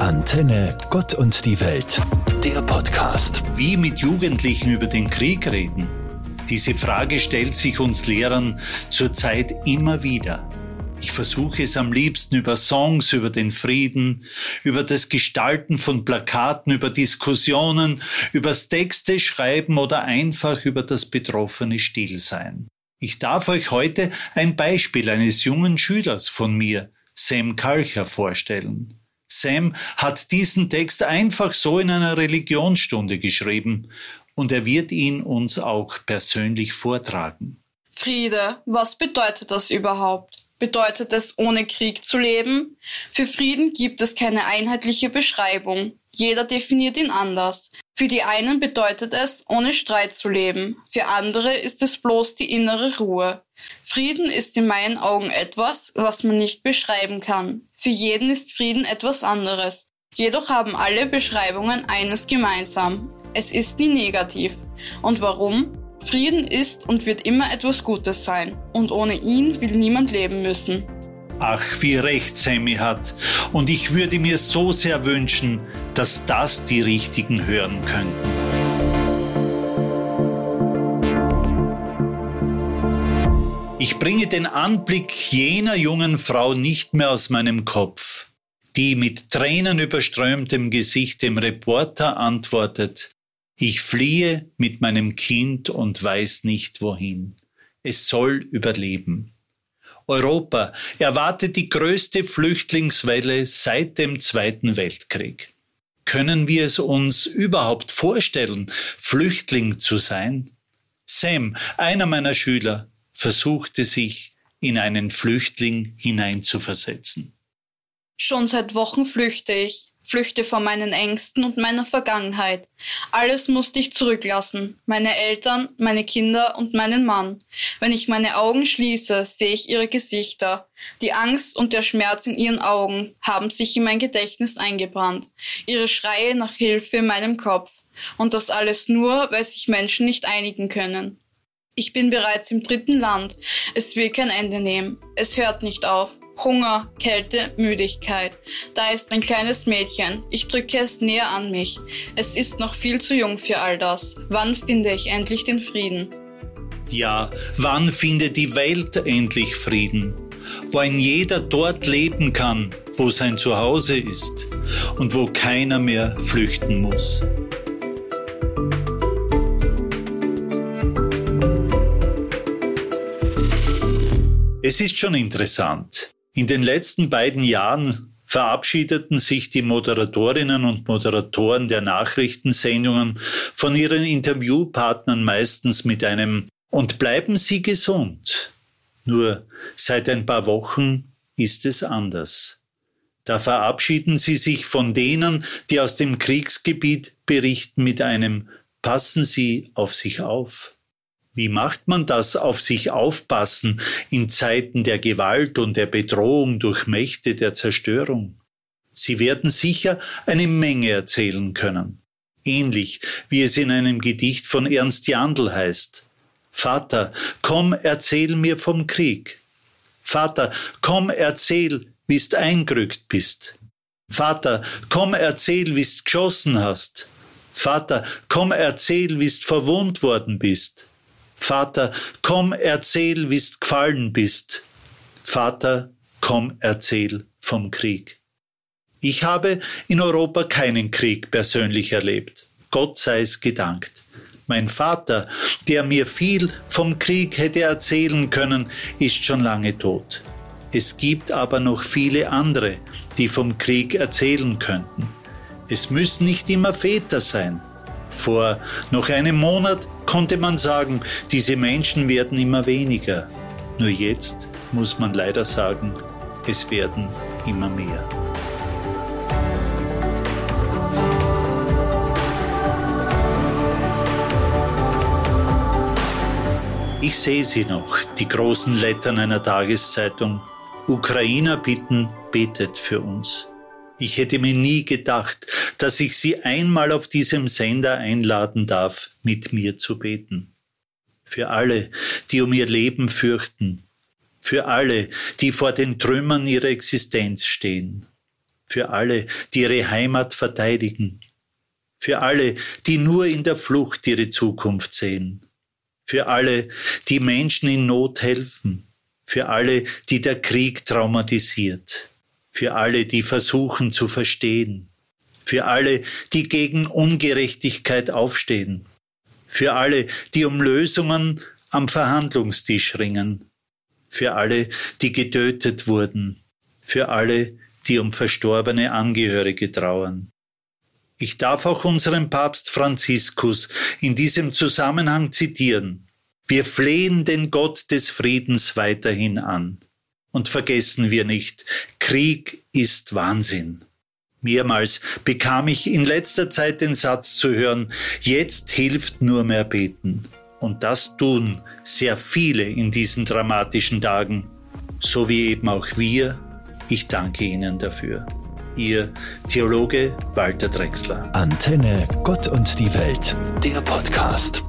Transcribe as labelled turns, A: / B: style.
A: Antenne Gott und die Welt, der Podcast.
B: Wie mit Jugendlichen über den Krieg reden? Diese Frage stellt sich uns Lehrern zurzeit immer wieder. Ich versuche es am liebsten über Songs, über den Frieden, über das Gestalten von Plakaten, über Diskussionen, übers Texte schreiben oder einfach über das betroffene Stillsein. Ich darf euch heute ein Beispiel eines jungen Schülers von mir, Sam Kalcher, vorstellen. Sam hat diesen Text einfach so in einer Religionsstunde geschrieben und er wird ihn uns auch persönlich vortragen.
C: Friede, was bedeutet das überhaupt? Bedeutet es, ohne Krieg zu leben? Für Frieden gibt es keine einheitliche Beschreibung. Jeder definiert ihn anders. Für die einen bedeutet es, ohne Streit zu leben. Für andere ist es bloß die innere Ruhe. Frieden ist in meinen Augen etwas, was man nicht beschreiben kann. Für jeden ist Frieden etwas anderes. Jedoch haben alle Beschreibungen eines gemeinsam. Es ist nie negativ. Und warum? Frieden ist und wird immer etwas Gutes sein. Und ohne ihn will niemand leben müssen.
B: Ach, wie recht Sammy hat. Und ich würde mir so sehr wünschen, dass das die Richtigen hören könnten. Ich bringe den Anblick jener jungen Frau nicht mehr aus meinem Kopf, die mit Tränen überströmtem Gesicht dem Reporter antwortet, ich fliehe mit meinem Kind und weiß nicht wohin. Es soll überleben. Europa erwartet die größte Flüchtlingswelle seit dem Zweiten Weltkrieg. Können wir es uns überhaupt vorstellen, Flüchtling zu sein? Sam, einer meiner Schüler, versuchte sich in einen Flüchtling hineinzuversetzen.
C: Schon seit Wochen flüchte ich, flüchte vor meinen Ängsten und meiner Vergangenheit. Alles musste ich zurücklassen, meine Eltern, meine Kinder und meinen Mann. Wenn ich meine Augen schließe, sehe ich ihre Gesichter. Die Angst und der Schmerz in ihren Augen haben sich in mein Gedächtnis eingebrannt, ihre Schreie nach Hilfe in meinem Kopf. Und das alles nur, weil sich Menschen nicht einigen können. Ich bin bereits im dritten Land. Es will kein Ende nehmen. Es hört nicht auf. Hunger, Kälte, Müdigkeit. Da ist ein kleines Mädchen. Ich drücke es näher an mich. Es ist noch viel zu jung für all das. Wann finde ich endlich den Frieden?
B: Ja, wann findet die Welt endlich Frieden? Wo ein jeder dort leben kann, wo sein Zuhause ist und wo keiner mehr flüchten muss. Es ist schon interessant. In den letzten beiden Jahren verabschiedeten sich die Moderatorinnen und Moderatoren der Nachrichtensendungen von ihren Interviewpartnern meistens mit einem Und bleiben Sie gesund. Nur seit ein paar Wochen ist es anders. Da verabschieden sie sich von denen, die aus dem Kriegsgebiet berichten mit einem Passen Sie auf sich auf. Wie macht man das auf sich aufpassen in Zeiten der Gewalt und der Bedrohung durch Mächte der Zerstörung? Sie werden sicher eine Menge erzählen können. Ähnlich wie es in einem Gedicht von Ernst Jandl heißt. Vater, komm, erzähl mir vom Krieg. Vater, komm, erzähl, wie's eingerückt bist. Vater, komm, erzähl, wie's geschossen hast. Vater, komm, erzähl, wie's verwundt worden bist. Vater, komm, erzähl, wie's gefallen bist. Vater, komm, erzähl vom Krieg. Ich habe in Europa keinen Krieg persönlich erlebt. Gott sei es gedankt. Mein Vater, der mir viel vom Krieg hätte erzählen können, ist schon lange tot. Es gibt aber noch viele andere, die vom Krieg erzählen könnten. Es müssen nicht immer Väter sein. Vor noch einem Monat konnte man sagen, diese Menschen werden immer weniger. Nur jetzt muss man leider sagen, es werden immer mehr. Ich sehe sie noch, die großen Lettern einer Tageszeitung. Ukrainer bitten, betet für uns. Ich hätte mir nie gedacht, dass ich Sie einmal auf diesem Sender einladen darf, mit mir zu beten. Für alle, die um ihr Leben fürchten. Für alle, die vor den Trümmern ihrer Existenz stehen. für alle, die ihre Heimat verteidigen, für alle, die nur in der Flucht ihre Zukunft sehen, für alle, die Menschen in Not helfen, für alle, die der Krieg traumatisiert, für alle, die versuchen zu verstehen, für alle, die gegen Ungerechtigkeit aufstehen, für alle, die um Lösungen am Verhandlungstisch ringen, für alle, die getötet wurden, für alle, die um verstorbene Angehörige trauern. Ich darf auch unseren Papst Franziskus in diesem Zusammenhang zitieren. Wir flehen den Gott des Friedens weiterhin an. Und vergessen wir nicht, Krieg ist Wahnsinn. Mehrmals bekam ich in letzter Zeit den Satz zu hören, jetzt hilft nur mehr beten. Und das tun sehr viele in diesen dramatischen Tagen, so wie eben auch wir. Ich danke Ihnen dafür. Ihr Theologe Walter Drexler.
A: Antenne Gott und die Welt, der Podcast.